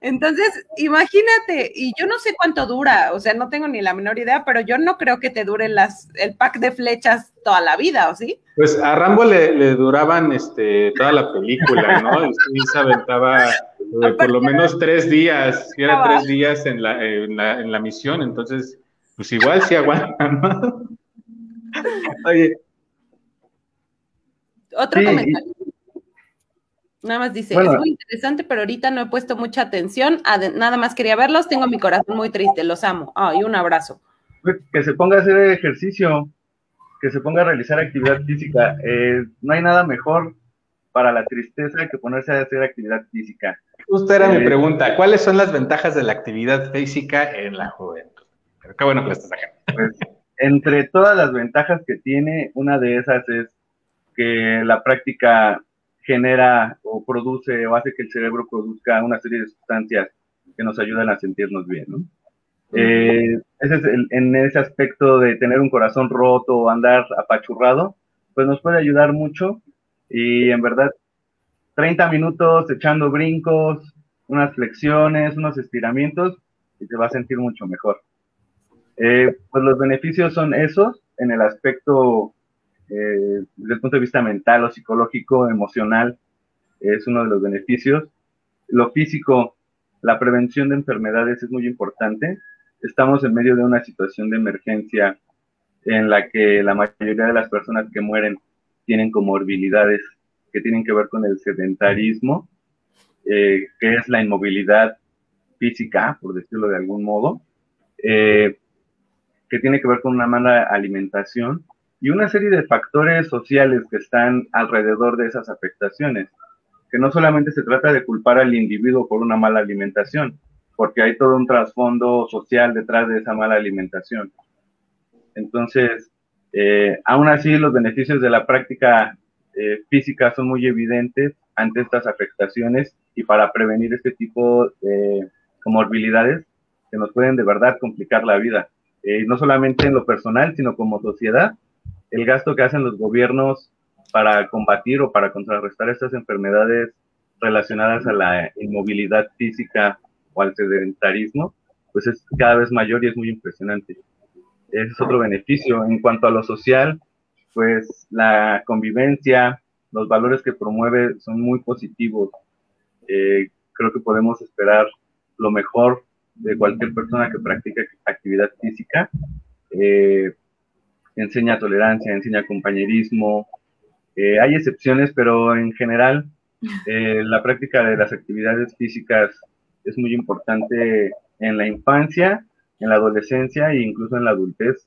Entonces, imagínate, y yo no sé cuánto dura, o sea, no tengo ni la menor idea, pero yo no creo que te dure las, el pack de flechas toda la vida, ¿o sí? Pues a Rambo le, duraban este, toda la película, ¿no? Y se aventaba eh, por lo menos tres días, si era tres días en la, en la, en la misión, entonces, pues igual sí aguanta, ¿no? Oye. Otro comentario. Nada más dice, es muy interesante, pero ahorita no he puesto mucha atención. nada más quería verlos, tengo mi corazón muy triste, los amo. Ay, un abrazo. Que se ponga a hacer ejercicio, que se ponga a realizar actividad física. Eh, no hay nada mejor para la tristeza que ponerse a hacer actividad física. Justo era mi eh, pregunta, ¿cuáles son las ventajas de la actividad física en la juventud? Pero qué bueno que lo estás Pues, entre todas las ventajas que tiene, una de esas es que la práctica genera o produce o hace que el cerebro produzca una serie de sustancias que nos ayudan a sentirnos bien, ¿no? Eh, ese es en ese aspecto de tener un corazón roto o andar apachurrado, pues nos puede ayudar mucho y en verdad 30 minutos echando brincos, unas flexiones, unos estiramientos y te va a sentir mucho mejor. Eh, pues los beneficios son esos en el aspecto eh, desde el punto de vista mental o psicológico, emocional, es uno de los beneficios. Lo físico, la prevención de enfermedades es muy importante. Estamos en medio de una situación de emergencia en la que la mayoría de las personas que mueren tienen comorbilidades que tienen que ver con el sedentarismo, eh, que es la inmovilidad física, por decirlo de algún modo, eh, que tiene que ver con una mala alimentación y una serie de factores sociales que están alrededor de esas afectaciones, que no solamente se trata de culpar al individuo por una mala alimentación, porque hay todo un trasfondo social detrás de esa mala alimentación. Entonces, eh, aún así, los beneficios de la práctica eh, física son muy evidentes ante estas afectaciones y para prevenir este tipo de comorbilidades que nos pueden de verdad complicar la vida, eh, no solamente en lo personal, sino como sociedad. El gasto que hacen los gobiernos para combatir o para contrarrestar estas enfermedades relacionadas a la inmovilidad física o al sedentarismo, pues es cada vez mayor y es muy impresionante. Es otro beneficio. En cuanto a lo social, pues la convivencia, los valores que promueve son muy positivos. Eh, creo que podemos esperar lo mejor de cualquier persona que practique actividad física. Eh, enseña tolerancia, enseña compañerismo. Eh, hay excepciones, pero en general la práctica de las actividades físicas es muy importante en la infancia, en la adolescencia e incluso en la adultez.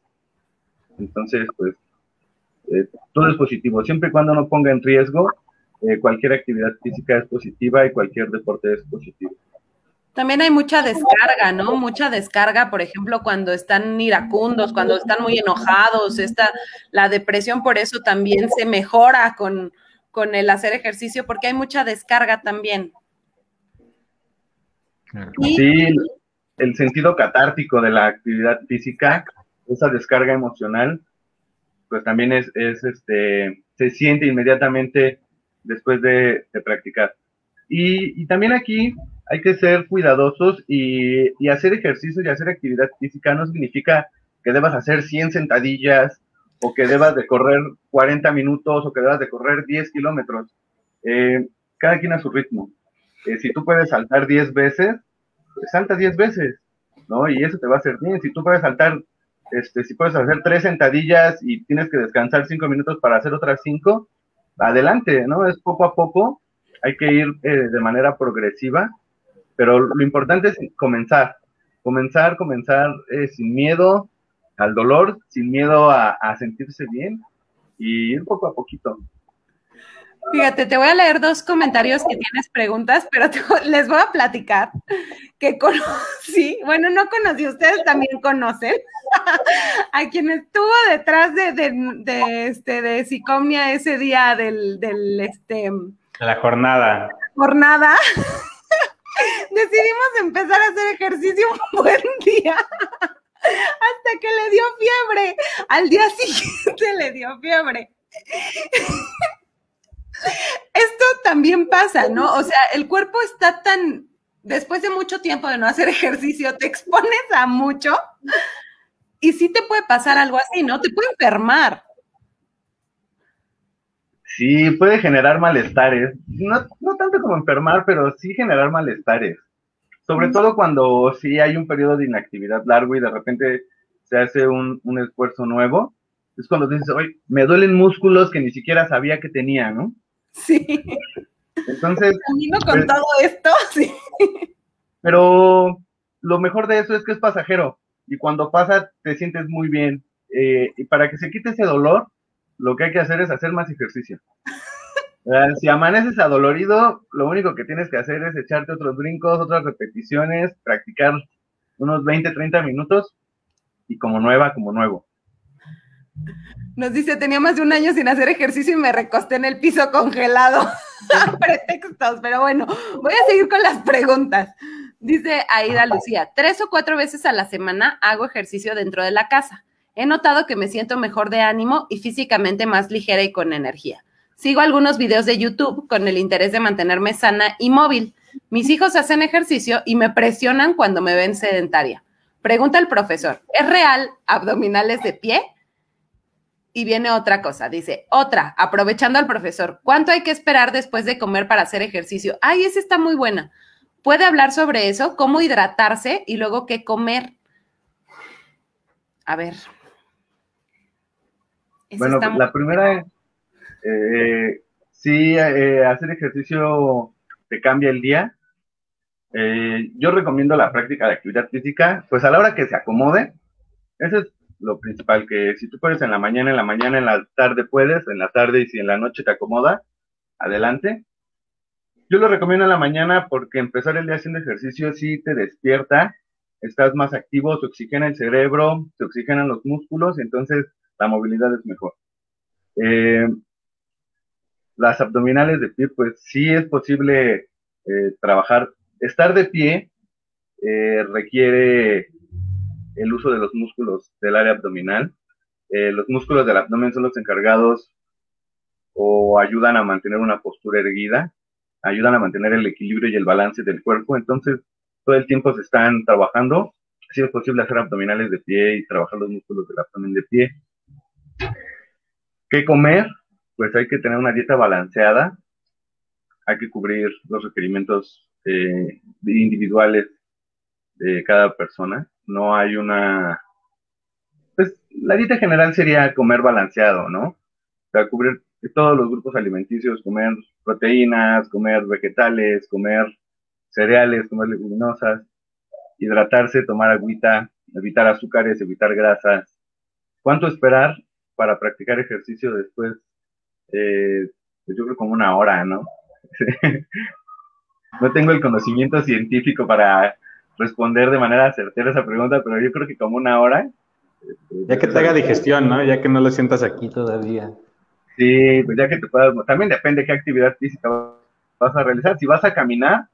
Entonces, pues eh, todo es positivo. Siempre y cuando no ponga en riesgo, eh, cualquier actividad física es positiva y cualquier deporte es positivo. También hay mucha descarga, ¿no? Mucha descarga, por ejemplo, cuando están iracundos, cuando están muy enojados, esta, la depresión por eso también se mejora con, con el hacer ejercicio, porque hay mucha descarga también. Sí, el sentido catártico de la actividad física, esa descarga emocional, pues también es, es este, se siente inmediatamente después de, practicar. Y, también aquí hay que ser cuidadosos y, hacer ejercicio y hacer actividad física no significa que debas hacer 100 sentadillas o que debas de correr 40 minutos o que debas de correr 10 kilómetros. Eh, cada quien a su ritmo. Eh, si tú puedes saltar 10 veces, pues salta 10 veces, ¿no? Y eso te va a hacer bien. Si tú puedes saltar este, si puedes hacer tres sentadillas y tienes que descansar cinco minutos para hacer otras cinco, adelante, ¿no? Es poco a poco, hay que ir eh, de manera progresiva, pero lo importante es comenzar, comenzar, comenzar eh, sin miedo al dolor, sin miedo a, a sentirse bien y ir poco a poquito. Fíjate, te voy a leer dos comentarios que tienes preguntas, pero les voy a platicar que conocí, bueno, no conocí, ustedes también conocen a quien estuvo detrás de, de, este, de Sicomnia ese día del, del este, la jornada. Jornada. Decidimos empezar a hacer ejercicio un buen día hasta que le dio fiebre. Al día siguiente le dio fiebre esto también pasa, ¿no? O sea, el cuerpo está tan, después de mucho tiempo de no hacer ejercicio, te expones a mucho y sí te puede pasar algo así, ¿no? Te puede enfermar. Sí, puede generar malestares. No, no tanto como enfermar, pero sí generar malestares. Sobre todo cuando sí hay un periodo de inactividad largo y de repente se hace un, un esfuerzo nuevo. Es cuando dices, oye, me duelen músculos que ni siquiera sabía que tenía, ¿no? Sí. Entonces. Camino con pues, todo esto, sí. Pero lo mejor de eso es que es pasajero y cuando pasa te sientes muy bien. Eh, y para que se quite ese dolor, lo que hay que hacer es hacer más ejercicio. Si amaneces adolorido, lo único que tienes que hacer es echarte otros brincos, otras repeticiones, practicar unos 20, 30 minutos y como nueva, como nuevo. Nos dice, tenía más de un año sin hacer ejercicio y me recosté en el piso congelado. Pretextos, pero bueno, voy a seguir con las preguntas. Dice Aida Lucía, tres o cuatro veces a la semana hago ejercicio dentro de la casa. He notado que me siento mejor de ánimo y físicamente más ligera y con energía. Sigo algunos videos de YouTube con el interés de mantenerme sana y móvil. Mis hijos hacen ejercicio y me presionan cuando me ven sedentaria. Pregunta el profesor, ¿es real abdominales de pie? Y viene otra cosa, dice, otra, aprovechando al profesor, ¿cuánto hay que esperar después de comer para hacer ejercicio? Ay, esa está muy buena. ¿Puede hablar sobre eso? ¿Cómo hidratarse y luego qué comer? A ver. Bueno, la primera, eh, sí, eh, hacer ejercicio te cambia el día. Eh, yo recomiendo la práctica de actividad física, pues a la hora que se acomode. Eso es lo principal, que si tú puedes en la mañana, en la mañana, en la tarde puedes, en la tarde y si en la noche te acomoda, adelante. Yo lo recomiendo en la mañana porque empezar el día haciendo ejercicio sí te despierta, estás más activo, se oxigena el cerebro, se oxigenan los músculos entonces la movilidad es mejor. Eh, las abdominales de pie, pues sí es posible eh, trabajar. Estar de pie eh, requiere el uso de los músculos del área abdominal. Los músculos del abdomen son los encargados o ayudan a mantener una postura erguida, ayudan a mantener el equilibrio y el balance del cuerpo. Entonces, todo el tiempo se están trabajando. Si es posible hacer abdominales de pie y trabajar los músculos del abdomen de pie. ¿Qué comer? Pues hay que tener una dieta balanceada. Hay que cubrir los requerimientos eh, individuales de cada persona no hay una... Pues la dieta general sería comer balanceado, ¿no? O sea, cubrir todos los grupos alimenticios, comer proteínas, comer vegetales, comer cereales, comer leguminosas, hidratarse, tomar agüita, evitar azúcares, evitar grasas. ¿Cuánto esperar para practicar ejercicio después? Eh, pues yo creo como una hora, ¿no? no tengo el conocimiento científico para responder de manera certera esa pregunta, pero yo creo que como una hora. Ya que te haga digestión, ¿no? Ya que no lo sientas aquí todavía. Sí, pues ya que te puedas, también depende qué actividad física vas a realizar. Si vas a caminar,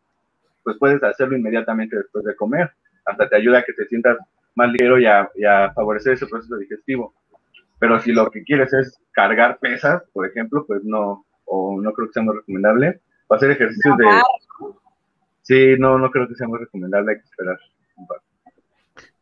pues puedes hacerlo inmediatamente después de comer. Hasta te ayuda a que te sientas más ligero y a, favorecer ese proceso digestivo. Pero si lo que quieres es cargar pesas, por ejemplo, pues no, o no creo que sea muy recomendable. O hacer ejercicios de, Sí, no, no creo que sea muy recomendable, hay que esperar un par.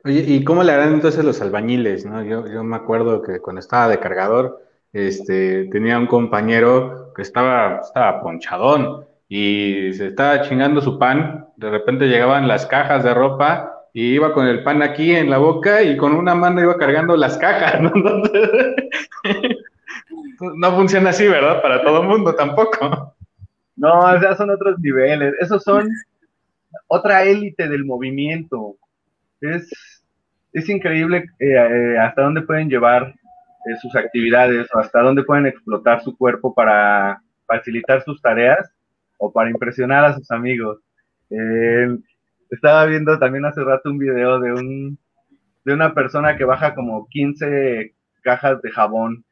Oye, ¿y cómo le harán entonces los albañiles? ¿no? Yo, yo me acuerdo que cuando estaba de cargador, este, tenía un compañero que estaba, estaba ponchadón y se estaba chingando su pan. De repente llegaban las cajas de ropa y iba con el pan aquí en la boca y con una mano iba cargando las cajas. No, no funciona así, ¿verdad? Para todo el mundo tampoco. No, ya son otros niveles. Esos son otra élite del movimiento. Es, increíble eh, eh, hasta dónde pueden llevar eh, sus actividades o hasta dónde pueden explotar su cuerpo para facilitar sus tareas o para impresionar a sus amigos. Estaba viendo también hace rato un video de un de una persona que baja como 15 cajas de jabón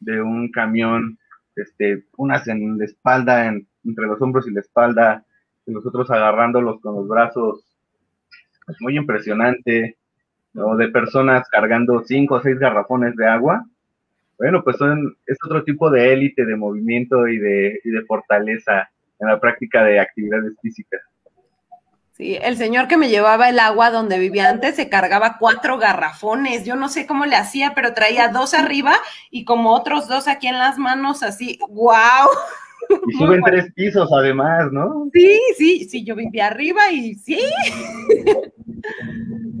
de un camión, este, unas en la espalda, entre los hombros y la espalda, y nosotros agarrándolos con los brazos, es muy impresionante, o de personas cargando cinco o seis garrafones de agua. Bueno, pues son, es otro tipo de élite de movimiento y de, y de fortaleza en la práctica de actividades físicas. Sí, el señor que me llevaba el agua donde vivía antes se cargaba cuatro garrafones. Yo no sé cómo le hacía, pero traía dos arriba y como otros dos aquí en las manos, así. ¡Wow! Y suben tres pisos además, ¿no? Sí, sí, sí, yo vivía arriba y sí.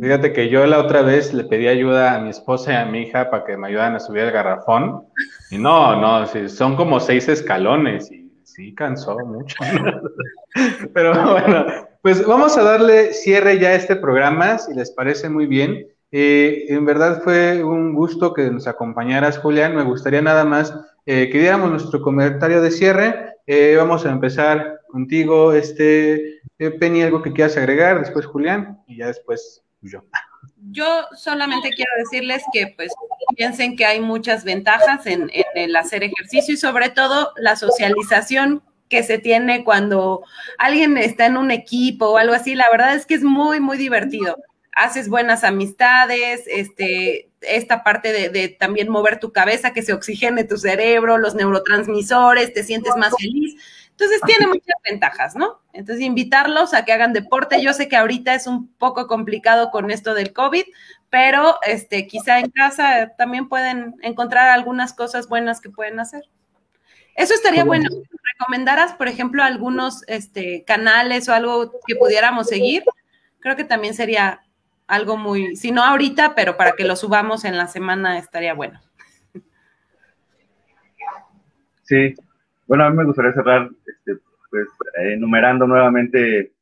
Fíjate que yo la otra vez le pedí ayuda a mi esposa y a mi hija para que me ayudaran a subir el garrafón. Y no, no, son como seis escalones y sí cansó mucho. Pero bueno, pues vamos a darle cierre ya a este programa, si les parece muy bien. Eh, en verdad fue un gusto que nos acompañaras, Julián. Me gustaría nada más eh, que diéramos nuestro comentario de cierre. Eh, vamos a empezar contigo, este, eh, Penny, algo que quieras agregar, después Julián y ya después yo. yo solamente quiero decirles que pues piensen que hay muchas ventajas en, el hacer ejercicio y sobre todo la socialización que se tiene cuando alguien está en un equipo o algo así, la verdad es que es muy, muy divertido. Haces buenas amistades, este, esta parte de, también mover tu cabeza, que se oxigene tu cerebro, los neurotransmisores, te sientes más feliz. Entonces tiene muchas ventajas, ¿no? Entonces invitarlos a que hagan deporte. Yo sé que ahorita es un poco complicado con esto del COVID, pero este, quizá en casa también pueden encontrar algunas cosas buenas que pueden hacer. Eso estaría bueno. ¿Recomendaras, por ejemplo, algunos este, canales o algo que pudiéramos seguir? Creo que también sería algo muy, si no ahorita, pero para que lo subamos en la semana estaría bueno. Sí, bueno, a mí me gustaría cerrar este, pues, enumerando nuevamente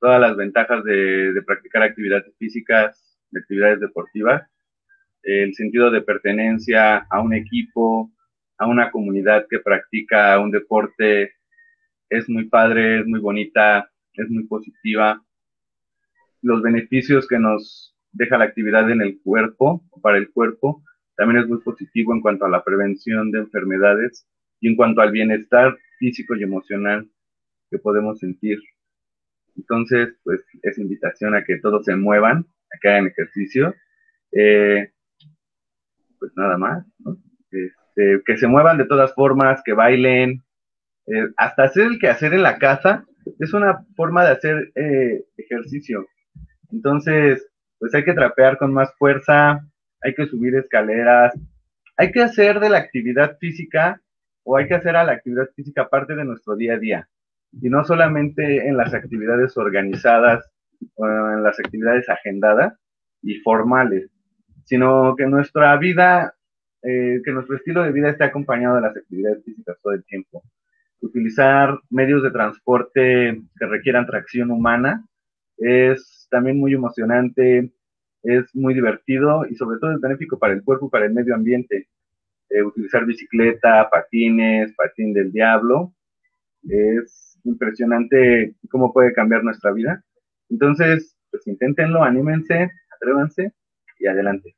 todas las ventajas de, practicar actividades físicas, de actividades deportivas, el sentido de pertenencia a un equipo, a una comunidad que practica un deporte, es muy padre, es muy bonita, es muy positiva. Los beneficios que nos deja la actividad en el cuerpo, para el cuerpo, también es muy positivo en cuanto a la prevención de enfermedades y en cuanto al bienestar físico y emocional que podemos sentir. Entonces, pues es invitación a que todos se muevan, a que hagan ejercicio. Eh, pues nada más, este, que se muevan de todas formas, que bailen, eh, hasta hacer el que hacer en la casa es una forma de hacer eh, ejercicio. Entonces, pues hay que trapear con más fuerza, hay que subir escaleras, hay que hacer de la actividad física o hay que hacer a la actividad física parte de nuestro día a día. Y no solamente en las actividades organizadas o en las actividades agendadas y formales, sino que nuestra vida, eh, que nuestro estilo de vida esté acompañado de las actividades físicas todo el tiempo. Utilizar medios de transporte que requieran tracción humana es también muy emocionante, es muy divertido y sobre todo es benéfico para el cuerpo y para el medio ambiente. Eh, utilizar bicicleta, patines, patín del diablo. Es impresionante cómo puede cambiar nuestra vida. Entonces, pues inténtenlo, anímense, atrévanse y adelante.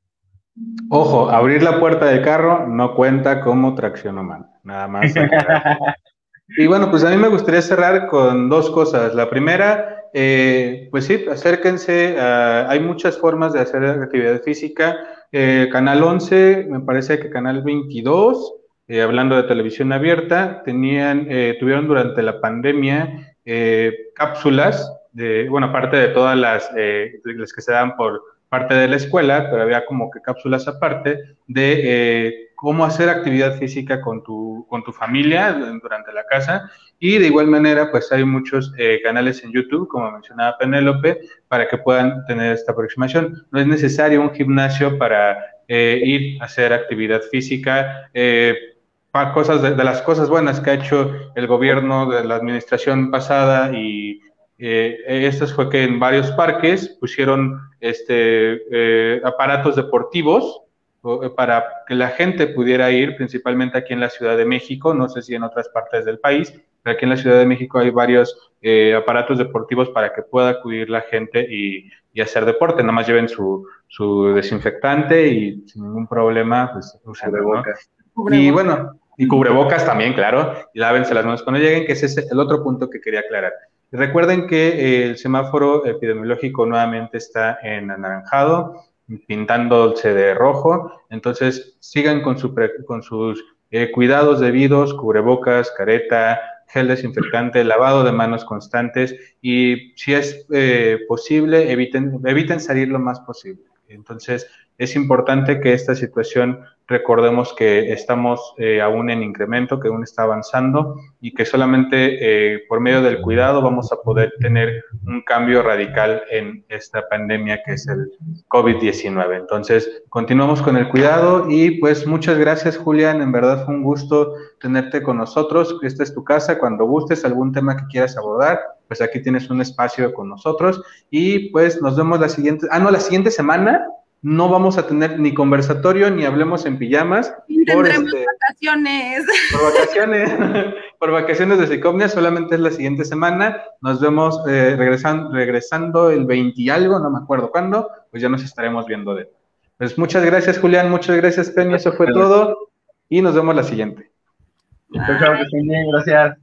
Ojo, abrir la puerta del carro no cuenta como tracción humana, nada más. y bueno, pues a mí me gustaría cerrar con dos cosas. La primera, eh, pues sí, acérquense, hay muchas formas de hacer actividad física. Eh, canal 11, me parece que Canal 22, eh, hablando de televisión abierta, tenían, tuvieron durante la pandemia cápsulas, de, bueno, aparte de todas las, las que se dan por parte de la escuela, pero había como que cápsulas aparte de cómo hacer actividad física con tu, con tu familia durante la casa. Y de igual manera, pues hay muchos eh, canales en YouTube, como mencionaba Penélope, para que puedan tener esta aproximación. No es necesario un gimnasio para eh, ir a hacer actividad física. Eh, para cosas de, las cosas buenas que ha hecho el gobierno de la administración pasada y eh, fue que en varios parques pusieron este, aparatos deportivos eh, para que la gente pudiera ir, principalmente aquí en la Ciudad de México, no sé si en otras partes del país, pero aquí en la Ciudad de México hay varios eh, aparatos deportivos para que pueda acudir la gente y, hacer deporte, nada más lleven su, desinfectante y sin ningún problema, pues usen, Y bueno, y cubrebocas también, claro, y lávense las manos cuando lleguen, que ese es el otro punto que quería aclarar. Recuerden que eh, el semáforo epidemiológico nuevamente está en anaranjado, pintándose de rojo. Entonces, sigan con, su, con sus eh, cuidados debidos, cubrebocas, careta, gel desinfectante, lavado de manos constantes y si es eh, posible, eviten, eviten salir lo más posible. Entonces, es importante que esta situación recordemos que estamos eh, aún en incremento, que aún está avanzando y que solamente eh, por medio del cuidado vamos a poder tener un cambio radical en esta pandemia que es el COVID-19. Entonces, continuamos con el cuidado y pues muchas gracias Julián, en verdad fue un gusto tenerte con nosotros. Esta es tu casa, cuando gustes algún tema que quieras abordar, pues aquí tienes un espacio con nosotros y pues nos vemos la siguiente, ah no, la siguiente semana no vamos a tener ni conversatorio ni hablemos en pijamas. Por, este, vacaciones. Por vacaciones. por vacaciones de Psicomnia, solamente es la siguiente semana. Nos vemos eh, regresando, regresando el 20 y algo, no me acuerdo cuándo, pues ya nos estaremos viendo de. Pues muchas gracias, Julián, muchas gracias, Penny, eso fue todo. Y nos vemos la siguiente. Gracias.